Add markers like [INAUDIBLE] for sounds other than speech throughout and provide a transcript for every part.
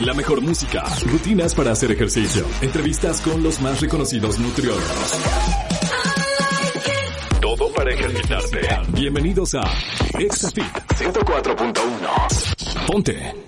La mejor música, rutinas para hacer ejercicio, entrevistas con los más reconocidos nutriólogos. Todo para ejercitarte. Bienvenidos a ExaFit 104.1. Ponte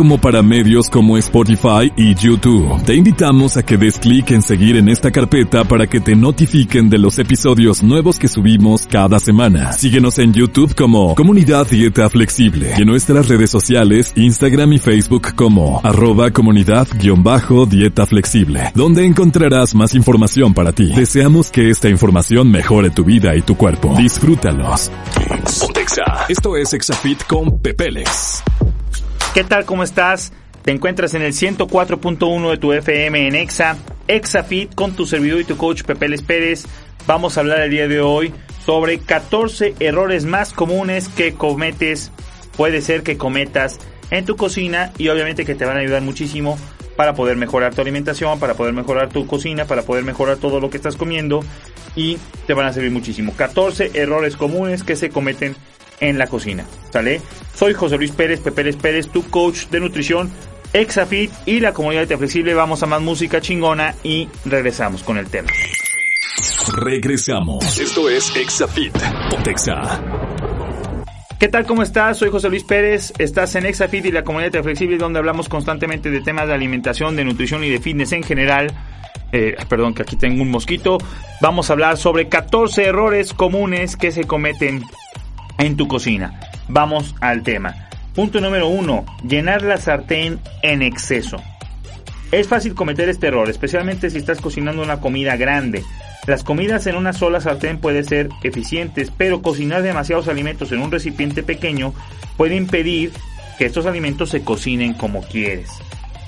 para medios como Spotify y YouTube. Te invitamos a que des clic en seguir en esta carpeta para que te notifiquen de los episodios nuevos que subimos cada semana. Síguenos en YouTube como Comunidad Dieta Flexible y en nuestras redes sociales, Instagram y Facebook como arroba comunidad-dieta flexible, donde encontrarás más información para ti. Deseamos que esta información mejore tu vida y tu cuerpo. Disfrútalos. Esto es Exafit con Pepeles. ¿Qué tal? ¿Cómo estás? Te encuentras en el 104.1 de tu FM en Exa, ExaFit con tu servidor y tu coach Pepeles Pérez. Vamos a hablar el día de hoy sobre 14 errores más comunes que cometes, puede ser que cometas en tu cocina y obviamente que te van a ayudar muchísimo para poder mejorar tu alimentación, para poder mejorar tu cocina, para poder mejorar todo lo que estás comiendo y te van a servir muchísimo. 14 errores comunes que se cometen en la cocina. ¿Sale? Soy José Luis Pérez, Pepeles Pérez, tu coach de nutrición, Exafit y la comunidad de flexible. Vamos a más música chingona y regresamos con el tema. Regresamos. Esto es Exafit. Pontexa. ¿Qué tal? ¿Cómo estás? Soy José Luis Pérez. Estás en Exafit y la comunidad de flexible donde hablamos constantemente de temas de alimentación, de nutrición y de fitness en general. Eh, perdón que aquí tengo un mosquito. Vamos a hablar sobre 14 errores comunes que se cometen en tu cocina. Vamos al tema. Punto número uno, llenar la sartén en exceso. Es fácil cometer este error, especialmente si estás cocinando una comida grande. Las comidas en una sola sartén pueden ser eficientes, pero cocinar demasiados alimentos en un recipiente pequeño puede impedir que estos alimentos se cocinen como quieres.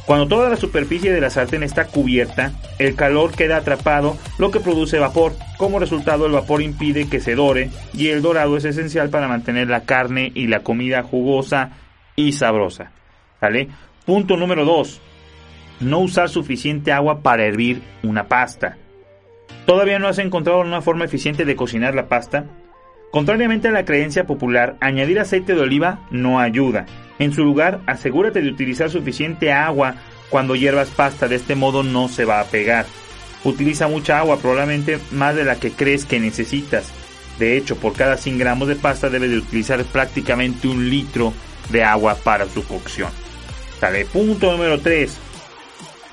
Cuando toda la superficie de la sartén está cubierta, el calor queda atrapado, lo que produce vapor. Como resultado, el vapor impide que se dore y el dorado es esencial para mantener la carne y la comida jugosa y sabrosa. ¿Sale? Punto número 2. No usar suficiente agua para hervir una pasta. ¿Todavía no has encontrado una forma eficiente de cocinar la pasta? Contrariamente a la creencia popular, añadir aceite de oliva no ayuda. En su lugar, asegúrate de utilizar suficiente agua cuando hiervas pasta, de este modo no se va a pegar. Utiliza mucha agua, probablemente más de la que crees que necesitas. De hecho, por cada 100 gramos de pasta debes de utilizar prácticamente un litro de agua para tu cocción. Sale punto número 3.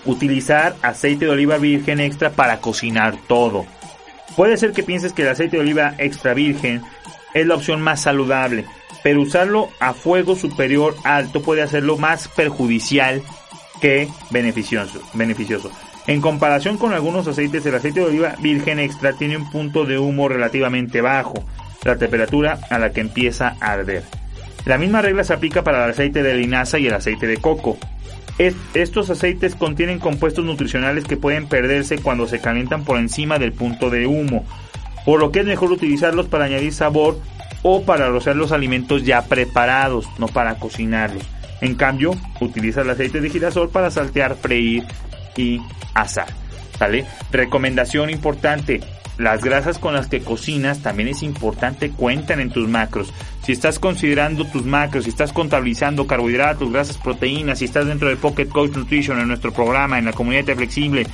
Utilizar aceite de oliva virgen extra para cocinar todo. Puede ser que pienses que el aceite de oliva extra virgen es la opción más saludable, pero usarlo a fuego superior alto puede hacerlo más perjudicial que beneficioso. beneficioso. En comparación con algunos aceites, el aceite de oliva virgen extra tiene un punto de humo relativamente bajo, la temperatura a la que empieza a arder. La misma regla se aplica para el aceite de linaza y el aceite de coco. estos aceites contienen compuestos nutricionales que pueden perderse cuando se calientan por encima del punto de humo, por lo que es mejor utilizarlos para añadir sabor o para rociar los alimentos ya preparados, no para cocinarlos. En cambio, utiliza el aceite de girasol para saltear, freír y asar. ¿Sale? Recomendación importante. Las grasas con las que cocinas también es importante cuentan en tus macros. Si estás considerando tus macros, si estás contabilizando carbohidratos, grasas, proteínas, si estás dentro de Pocket Coach Nutrition en nuestro programa, en la comunidad de flexible,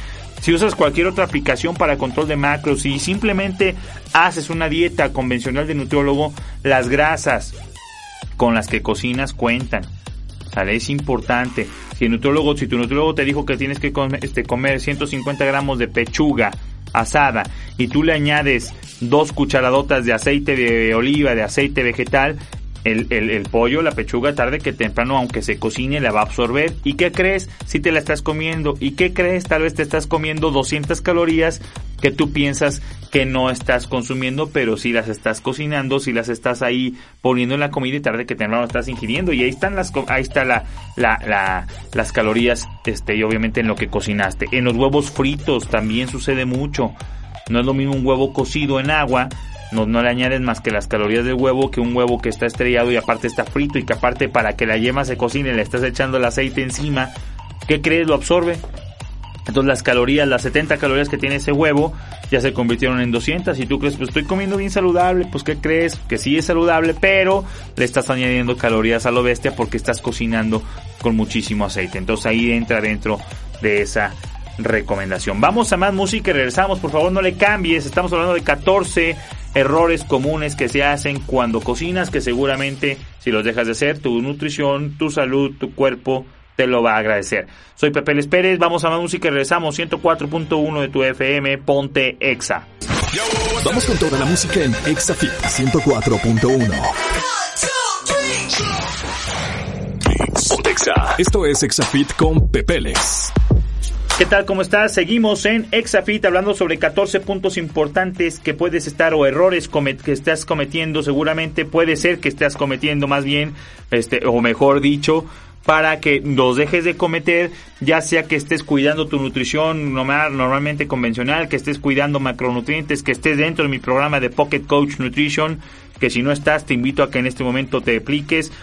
si usas cualquier otra aplicación para control de macros y simplemente haces una dieta convencional de nutriólogo, las grasas con las que cocinas cuentan. ¿Vale? Es importante. Si, nutriólogo, si tu nutriólogo te dijo que tienes que comer, este, comer 150 gramos de pechuga asada y tú le añades dos cucharadotas de aceite de oliva, de aceite vegetal, el, el, pollo, la pechuga, tarde que temprano, aunque se cocine, la va a absorber. ¿Y qué crees? Si te la estás comiendo. ¿Y qué crees? Tal vez te estás comiendo 200 calorías que tú piensas que no estás consumiendo, pero si las estás cocinando, si las estás ahí poniendo en la comida y tarde que temprano estás ingiriendo. Y ahí están las, ahí está la, la, la, las calorías, este, y obviamente en lo que cocinaste. En los huevos fritos también sucede mucho. No es lo mismo un huevo cocido en agua no, no le añades más que las calorías del huevo que un huevo que está estrellado y aparte está frito y que aparte para que la yema se cocine le estás echando el aceite encima. ¿Qué crees? Lo absorbe. Entonces las calorías, las 70 calorías que tiene ese huevo, ya se convirtieron en 200. Y tú crees, pues estoy comiendo bien saludable, pues ¿qué crees? Que sí es saludable, pero le estás añadiendo calorías a lo bestia porque estás cocinando con muchísimo aceite. Entonces ahí entra dentro de esa recomendación. Vamos a más música y regresamos. Por favor, no le cambies. Estamos hablando de 14 errores comunes que se hacen cuando cocinas que seguramente si los dejas de hacer, tu nutrición, tu salud, tu cuerpo te lo va a agradecer. Soy Pepe Les Pérez, vamos a más música y regresamos 104.1 de tu FM, ponte Exa. Vamos con toda la música en Exa Fit 104.1. Esto es Exafit con Pepeles. ¿Qué tal? ¿Cómo estás? Seguimos en Exafit hablando sobre 14 puntos importantes que puedes estar o errores que estás cometiendo. Seguramente puede ser que estés cometiendo más bien, este, o mejor dicho, para que los dejes de cometer, ya sea que estés cuidando tu nutrición normal, normalmente convencional, que estés cuidando macronutrientes, que estés dentro de mi programa de Pocket Coach Nutrition, que si no estás te invito a que en este momento te apliques,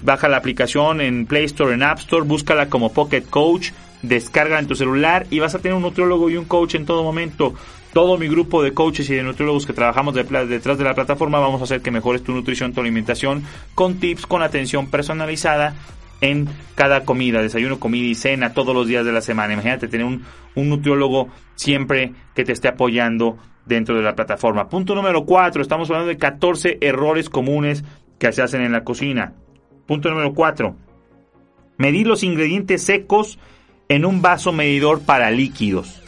baja la aplicación en Play Store, en App Store, búscala como Pocket Coach descarga en tu celular y vas a tener un nutriólogo y un coach en todo momento. Todo mi grupo de coaches y de nutriólogos que trabajamos detrás de la plataforma vamos a hacer que mejores tu nutrición, tu alimentación con tips, con atención personalizada en cada comida, desayuno, comida y cena todos los días de la semana. Imagínate tener un, un nutriólogo siempre que te esté apoyando dentro de la plataforma. Punto número 4, estamos hablando de 14 errores comunes que se hacen en la cocina. Punto número 4, medir los ingredientes secos en un vaso medidor para líquidos.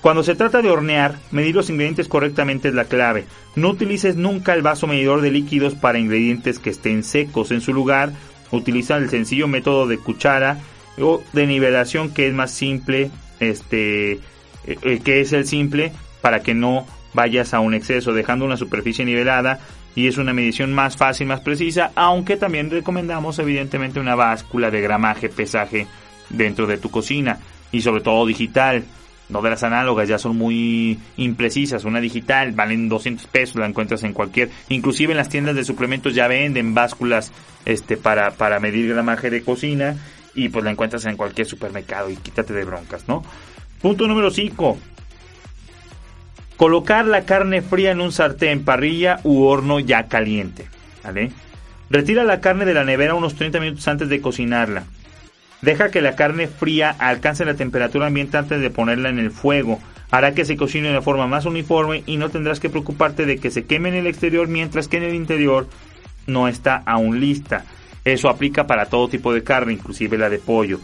Cuando se trata de hornear, medir los ingredientes correctamente es la clave. No utilices nunca el vaso medidor de líquidos para ingredientes que estén secos. En su lugar, utiliza el sencillo método de cuchara o de nivelación que es más simple, este, eh, que es el simple para que no vayas a un exceso, dejando una superficie nivelada y es una medición más fácil, más precisa, aunque también recomendamos evidentemente una báscula de gramaje, pesaje dentro de tu cocina y sobre todo digital. No de las análogas, ya son muy imprecisas. Una digital valen 200 pesos, la encuentras en cualquier. Inclusive en las tiendas de suplementos ya venden básculas este, para, para medir gramaje de cocina y pues la encuentras en cualquier supermercado y quítate de broncas, ¿no? Punto número 5. Colocar la carne fría en un sartén, parrilla u horno ya caliente. Retira la carne de la nevera unos 30 minutos antes de cocinarla. Deja que la carne fría alcance la temperatura ambiente antes de ponerla en el fuego. Hará que se cocine de forma más uniforme y no tendrás que preocuparte de que se queme en el exterior mientras que en el interior no está aún lista. Eso aplica para todo tipo de carne, inclusive la de pollo.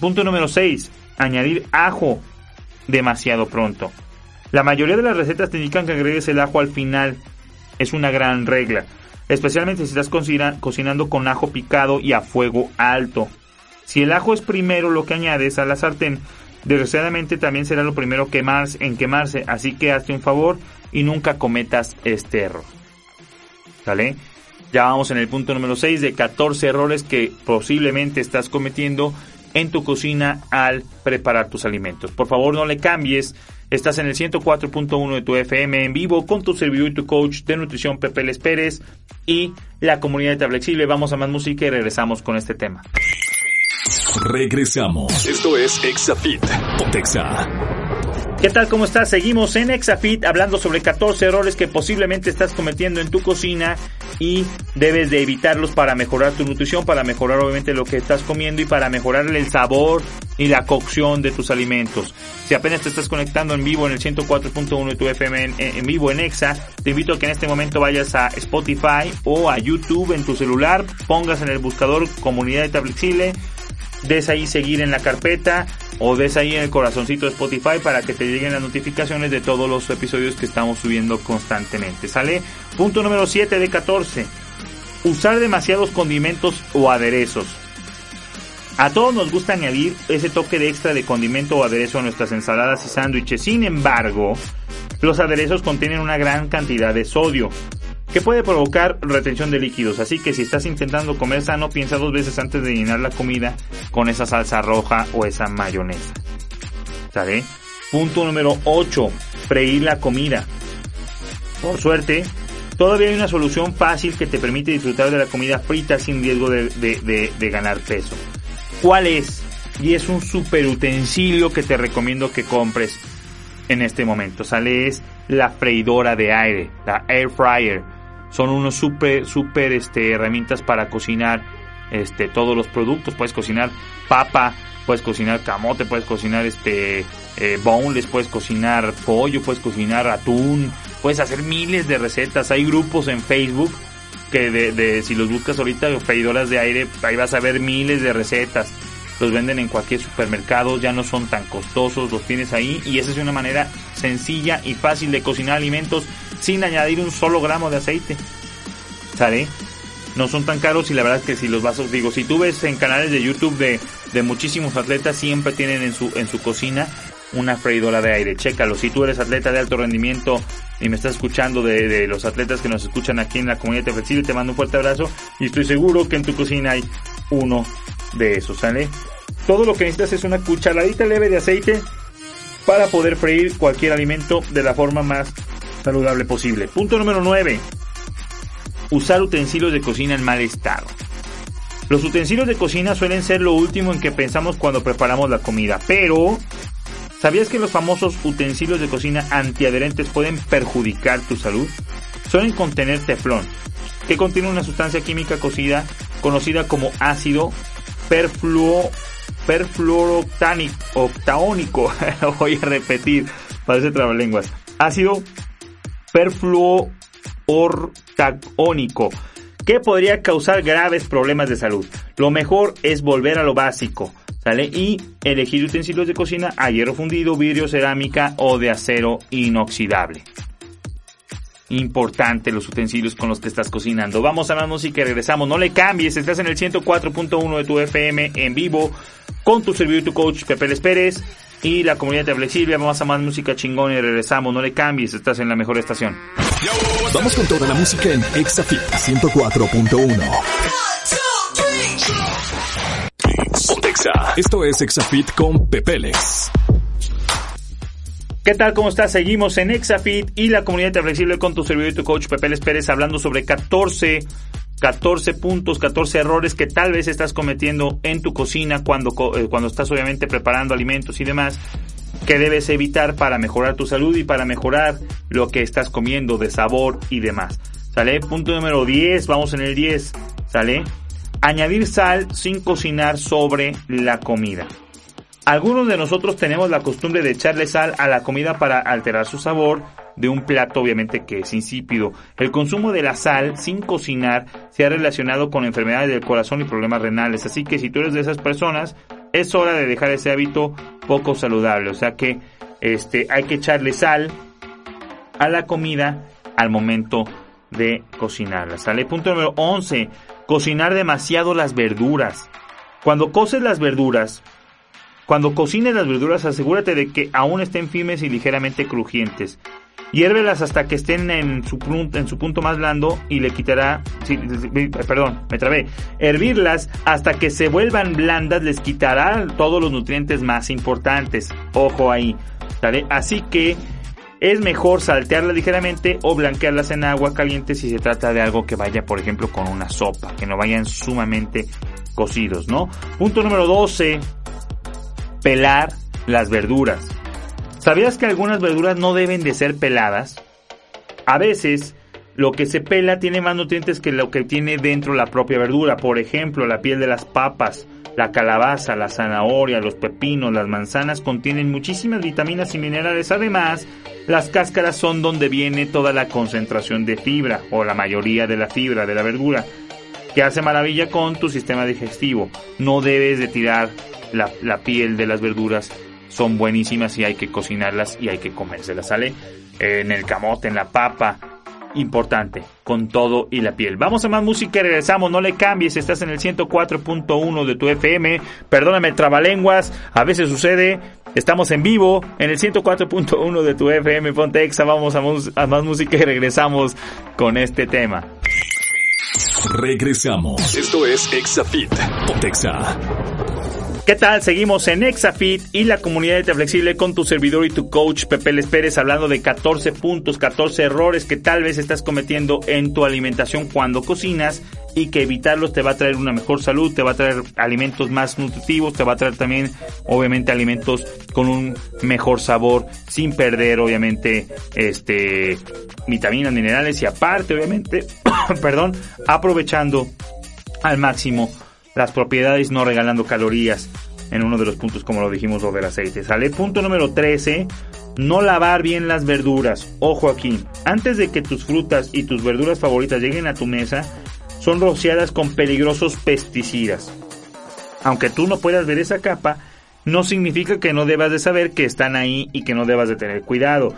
punto número 6. Añadir ajo demasiado pronto. La mayoría de las recetas te indican que agregues el ajo al final. Es una gran regla. Especialmente si estás cocinando con ajo picado y a fuego alto. Si el ajo es primero lo que añades a la sartén, desgraciadamente también será lo primero en quemarse, así que hazte un favor y nunca cometas este error. ¿Sale? Ya vamos en el punto número 6 de 14 errores que posiblemente estás cometiendo en tu cocina al preparar tus alimentos. Por favor, no le cambies. Estás en el 104.1 de tu FM en vivo con tu servidor y tu coach de nutrición Pepe Les Pérez y la comunidad de Flexible. Vamos a más música y regresamos con este tema. Regresamos. Esto es Exafit. Pontexa. ¿Qué tal? ¿Cómo estás? Seguimos en Exafit hablando sobre 14 errores que posiblemente estás cometiendo en tu cocina y debes de evitarlos para mejorar tu nutrición, para mejorar obviamente lo que estás comiendo y para mejorar el sabor y la cocción de tus alimentos. Si apenas te estás conectando en vivo en el 104.1 de tu FM en, en, vivo en Exa, te invito a que en este momento vayas a Spotify o a YouTube en tu celular, pongas en el buscador comunidad de flexible des ahí seguir en la carpeta o des ahí en el corazoncito de Spotify para que te lleguen las notificaciones de todos los episodios que estamos subiendo constantemente. ¿Sale? Punto número 7 de 14. Usar demasiados condimentos o aderezos. A todos nos gusta añadir ese toque de extra de condimento o aderezo a nuestras ensaladas y sándwiches. Sin embargo, los aderezos contienen una gran cantidad de sodio, que puede provocar retención de líquidos. Así que si estás intentando comer sano, piensa dos veces antes de llenar la comida con esa salsa roja o esa mayonesa. ¿Sabe? Punto número 8. Freír la comida. Por suerte, todavía hay una solución fácil que te permite disfrutar de la comida frita sin riesgo de, de, de ganar peso. ¿Cuál es? Y es un super utensilio que te recomiendo que compres en este momento. Sale es la freidora de aire, la air fryer son unos super, super este, herramientas para cocinar este, todos los productos. Puedes cocinar papa, puedes cocinar camote, puedes cocinar este, eh, puedes cocinar pollo, puedes cocinar atún, puedes hacer miles de recetas. Hay grupos en Facebook que de, de si los buscas ahorita, freidoras de aire, ahí vas a ver miles de recetas. Los venden en cualquier supermercado, ya no son tan costosos, los tienes ahí y esa es una manera sencilla y fácil de cocinar alimentos sin añadir un solo gramo de aceite. ¿Sale? No son tan caros y la verdad es que si los vasos, digo, si tú ves en canales de YouTube de, de muchísimos atletas, siempre tienen en su, en su cocina una freidora de aire. Chécalo. Si tú eres atleta de alto rendimiento y me estás escuchando de, de, los atletas que nos escuchan aquí en la comunidad flexible, te mando un fuerte abrazo y estoy seguro que en tu cocina hay uno de esos, ¿sale? Todo lo que necesitas es una cucharadita leve de aceite para poder freír cualquier alimento de la forma más saludable posible. Punto número 9. Usar utensilios de cocina en mal estado. Los utensilios de cocina suelen ser lo último en que pensamos cuando preparamos la comida, pero ¿sabías que los famosos utensilios de cocina antiadherentes pueden perjudicar tu salud? Suelen contener teflón, que contiene una sustancia química cocida conocida como ácido perfluo, perfluoroctaónico. [LAUGHS] Voy a repetir, parece trabalenguas. Ácido perfluoroctaónico que podría causar graves problemas de salud. Lo mejor es volver a lo básico, ¿sale? Y elegir utensilios de cocina a hierro fundido, vidrio, cerámica o de acero inoxidable. Importante los utensilios con los que estás cocinando. Vamos a la música y regresamos. No le cambies, estás en el 104.1 de tu FM en vivo con tu servidor y tu coach Pepe Les Pérez y la comunidad de Flexible. Vamos a más música chingón y regresamos. No le cambies, estás en la mejor estación. Vamos con toda la música en Exafit 104.1. Esto es Exafit con Pepeles. ¿Qué tal? ¿Cómo estás? Seguimos en Exafit y la comunidad de Flexible con tu servidor y tu coach Pepeles Pérez hablando sobre 14 14 puntos, 14 errores que tal vez estás cometiendo en tu cocina cuando, eh, cuando estás obviamente preparando alimentos y demás que debes evitar para mejorar tu salud y para mejorar lo que estás comiendo de sabor y demás. ¿Sale? Punto número 10, vamos en el 10. ¿Sale? Añadir sal sin cocinar sobre la comida. Algunos de nosotros tenemos la costumbre de echarle sal a la comida para alterar su sabor de un plato obviamente que es insípido. El consumo de la sal sin cocinar se ha relacionado con enfermedades del corazón y problemas renales. Así que si tú eres de esas personas, es hora de dejar ese hábito poco saludable. O sea que este, hay que echarle sal a la comida al momento de cocinarla. Sale punto número 11. Cocinar demasiado las verduras. Cuando coces las verduras, cuando cocines las verduras, asegúrate de que aún estén firmes y ligeramente crujientes. Hiérvelas hasta que estén en su, en su punto más blando y le quitará, perdón, me trabé. Hervirlas hasta que se vuelvan blandas les quitará todos los nutrientes más importantes. Ojo ahí. Así que es mejor saltearlas ligeramente o blanquearlas en agua caliente si se trata de algo que vaya, por ejemplo, con una sopa, que no vayan sumamente cocidos, ¿no? Punto número 12. Pelar las verduras. ¿Sabías que algunas verduras no deben de ser peladas? A veces lo que se pela tiene más nutrientes que lo que tiene dentro la propia verdura. Por ejemplo, la piel de las papas, la calabaza, la zanahoria, los pepinos, las manzanas contienen muchísimas vitaminas y minerales. Además, las cáscaras son donde viene toda la concentración de fibra o la mayoría de la fibra de la verdura, que hace maravilla con tu sistema digestivo. No debes de tirar la, la piel de las verduras. Son buenísimas y hay que cocinarlas y hay que comérselas, ¿sale? En el camote, en la papa, importante, con todo y la piel. Vamos a más música y regresamos, no le cambies, estás en el 104.1 de tu FM, perdóname trabalenguas, a veces sucede, estamos en vivo en el 104.1 de tu FM, ponte exa, vamos a, a más música y regresamos con este tema. Regresamos. Esto es Exafit. Pontexa. ¿Qué tal? Seguimos en Exafit y la comunidad de Flexible con tu servidor y tu coach Pepe Les Pérez hablando de 14 puntos, 14 errores que tal vez estás cometiendo en tu alimentación cuando cocinas y que evitarlos te va a traer una mejor salud, te va a traer alimentos más nutritivos, te va a traer también obviamente alimentos con un mejor sabor sin perder obviamente este vitaminas, minerales y aparte obviamente, [COUGHS] perdón, aprovechando al máximo las propiedades no regalando calorías en uno de los puntos como lo dijimos sobre el aceite. Sale punto número 13, no lavar bien las verduras. Ojo aquí, antes de que tus frutas y tus verduras favoritas lleguen a tu mesa, son rociadas con peligrosos pesticidas. Aunque tú no puedas ver esa capa, no significa que no debas de saber que están ahí y que no debas de tener cuidado.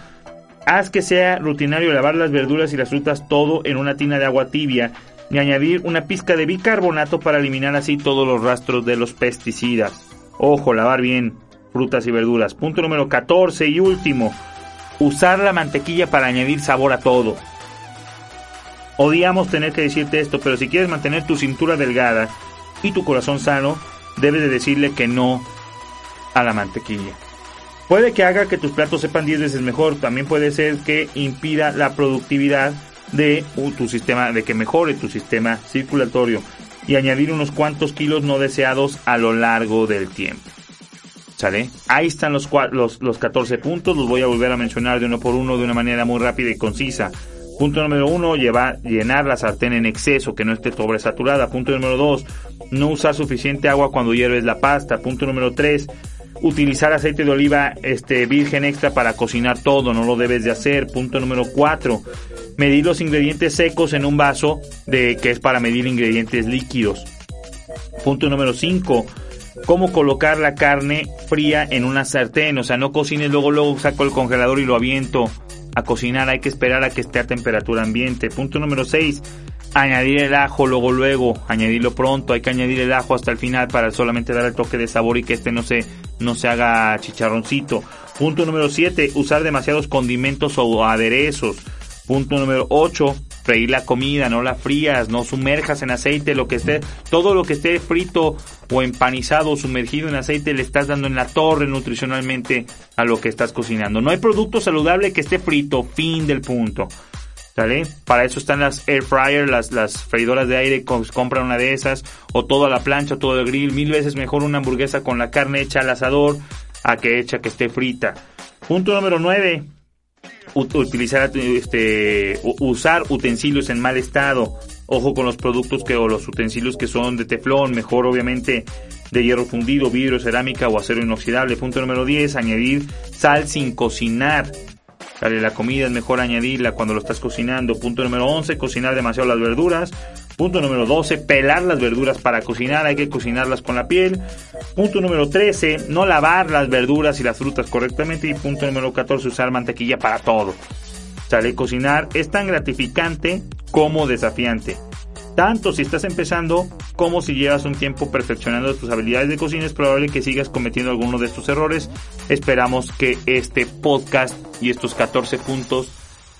Haz que sea rutinario lavar las verduras y las frutas todo en una tina de agua tibia y añadir una pizca de bicarbonato para eliminar así todos los rastros de los pesticidas. Ojo, lavar bien frutas y verduras. Punto número 14 y último, usar la mantequilla para añadir sabor a todo. Odiamos tener que decirte esto, pero si quieres mantener tu cintura delgada y tu corazón sano, debes de decirle que no a la mantequilla. Puede que haga que tus platos sepan 10 veces mejor, también puede ser que impida la productividad de tu sistema, de que mejore tu sistema circulatorio y añadir unos cuantos kilos no deseados a lo largo del tiempo. ¿Sale? Ahí están los, los, los 14 puntos, los voy a volver a mencionar de uno por uno de una manera muy rápida y concisa. Punto número uno, llevar, llenar la sartén en exceso, que no esté sobresaturada. Punto número dos, no usar suficiente agua cuando hierves la pasta. Punto número tres, utilizar aceite de oliva este, virgen extra para cocinar todo, no lo debes de hacer. Punto número 4, medir los ingredientes secos en un vaso de que es para medir ingredientes líquidos. Punto número 5, cómo colocar la carne fría en una sartén, o sea, no cocines luego luego saco el congelador y lo aviento a cocinar, hay que esperar a que esté a temperatura ambiente. Punto número 6, añadir el ajo luego luego, añadirlo pronto, hay que añadir el ajo hasta el final para solamente dar el toque de sabor y que este no se no se haga chicharroncito. Punto número 7, usar demasiados condimentos o aderezos. Punto número 8, freír la comida, no la frías, no sumerjas en aceite lo que esté, todo lo que esté frito o empanizado o sumergido en aceite le estás dando en la torre nutricionalmente a lo que estás cocinando. No hay producto saludable que esté frito, fin del punto. ¿Sale? Para eso están las air fryer, las, las freidoras de aire, compran una de esas, o todo a la plancha, todo el grill, mil veces mejor una hamburguesa con la carne hecha al asador a que hecha que esté frita. Punto número 9. Utilizar, este, usar utensilios en mal estado. Ojo con los productos que, o los utensilios que son de teflón, mejor obviamente de hierro fundido, vidrio, cerámica o acero inoxidable. Punto número 10. Añadir sal sin cocinar. La comida es mejor añadirla cuando lo estás cocinando. Punto número 11, cocinar demasiado las verduras. Punto número 12, pelar las verduras para cocinar, hay que cocinarlas con la piel. Punto número 13, no lavar las verduras y las frutas correctamente. Y punto número 14, usar mantequilla para todo. Sale cocinar es tan gratificante como desafiante. Tanto si estás empezando como si llevas un tiempo perfeccionando tus habilidades de cocina, es probable que sigas cometiendo algunos de estos errores. Esperamos que este podcast y estos 14 puntos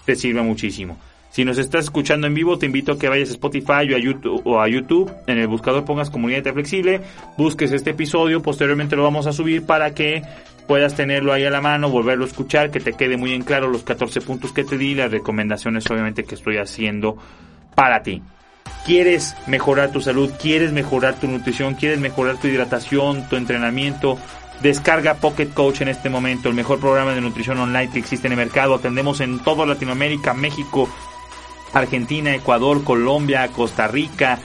te sirvan muchísimo. Si nos estás escuchando en vivo, te invito a que vayas a Spotify o a YouTube, o a YouTube en el buscador pongas comunidad flexible, busques este episodio, posteriormente lo vamos a subir para que puedas tenerlo ahí a la mano, volverlo a escuchar, que te quede muy en claro los 14 puntos que te di, las recomendaciones obviamente que estoy haciendo para ti quieres mejorar tu salud, quieres mejorar tu nutrición, quieres mejorar tu hidratación, tu entrenamiento, Descarga Pocket Coach en este momento, el mejor programa de nutrición online que existe en el mercado. Atendemos en toda Latinoamérica, México, Argentina, Ecuador, Colombia, Costa Rica.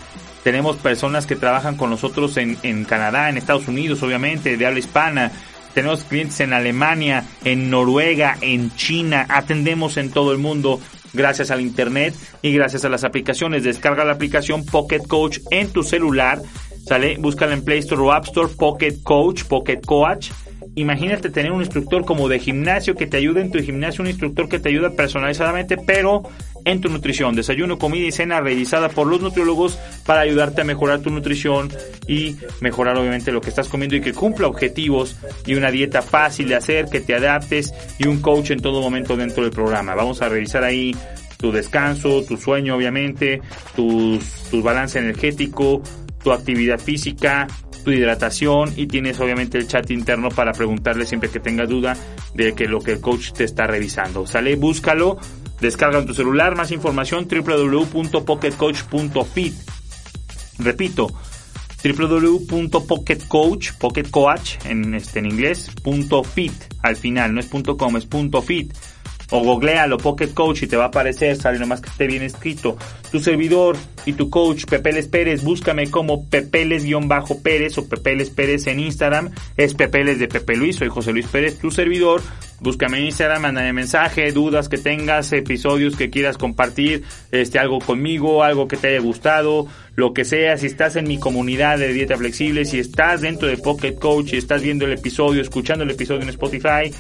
Tenemos personas que trabajan con nosotros en, en Canadá, en Estados Unidos, obviamente, de habla hispana. Tenemos clientes en Alemania, en Noruega, en China. Atendemos en todo el mundo gracias al internet y gracias a las aplicaciones. Descarga la aplicación Pocket Coach en tu celular ¿Sale? Búscala en Play Store o App Store, Pocket Coach, Pocket Coach. Imagínate tener un instructor como de gimnasio que te ayude en tu gimnasio, un instructor que te ayuda personalizadamente, pero en tu nutrición. Desayuno, comida y cena revisada por los nutriólogos para ayudarte a mejorar tu nutrición y mejorar obviamente lo que estás comiendo y que cumpla objetivos y una dieta fácil de hacer, que te adaptes y un coach en todo momento dentro del programa. Vamos a revisar ahí tu descanso, tu sueño obviamente, tu, tu balance energético, tu actividad física, tu hidratación y tienes obviamente el chat interno para preguntarle siempre que tengas duda de que lo que el coach te está revisando. Sale, búscalo, descarga en tu celular, más información www.pocketcoach.fit. Repito, www.pocketcoach, pocketcoach en, este, en inglés, punto .fit al final, no es punto .com, es punto .fit o googlealo Pocket Coach y te va a aparecer, sale nomás que esté bien escrito. Tu servidor y tu coach Pepeles Pérez, búscame como Pepeles-Pérez o Pepeles Pérez en Instagram, es Pepeles de Pepe Luis, soy José Luis Pérez, tu servidor. Búscame en Instagram, mándame mensaje, dudas que tengas, episodios que quieras compartir, este algo conmigo, algo que te haya gustado, lo que sea, si estás en mi comunidad de dieta flexible, si estás dentro de Pocket Coach, si estás viendo el episodio, escuchando el episodio en Spotify,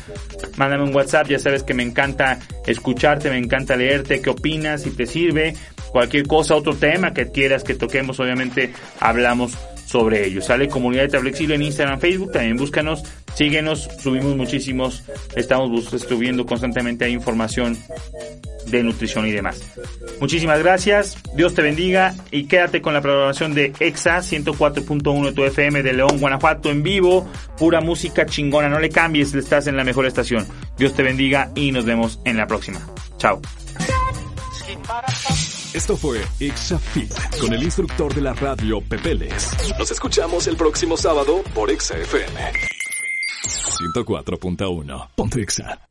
mándame un WhatsApp, ya sabes que me encanta escucharte, me encanta leerte, qué opinas, si te sirve, cualquier cosa, otro tema que quieras que toquemos, obviamente hablamos sobre ello. Sale Comunidad de Flexible en Instagram, Facebook, también búscanos, síguenos, subimos muchísimos, estamos subiendo constantemente ahí información de nutrición y demás. Muchísimas gracias, Dios te bendiga y quédate con la programación de EXA 104.1 de tu FM de León, Guanajuato en vivo, pura música chingona, no le cambies, estás en la mejor estación. Dios te bendiga y nos vemos en la próxima. Chao. Esto fue Exafit con el instructor de la radio Pepeles. Nos escuchamos el próximo sábado por ExaFM. 104.1. Ponte Exa.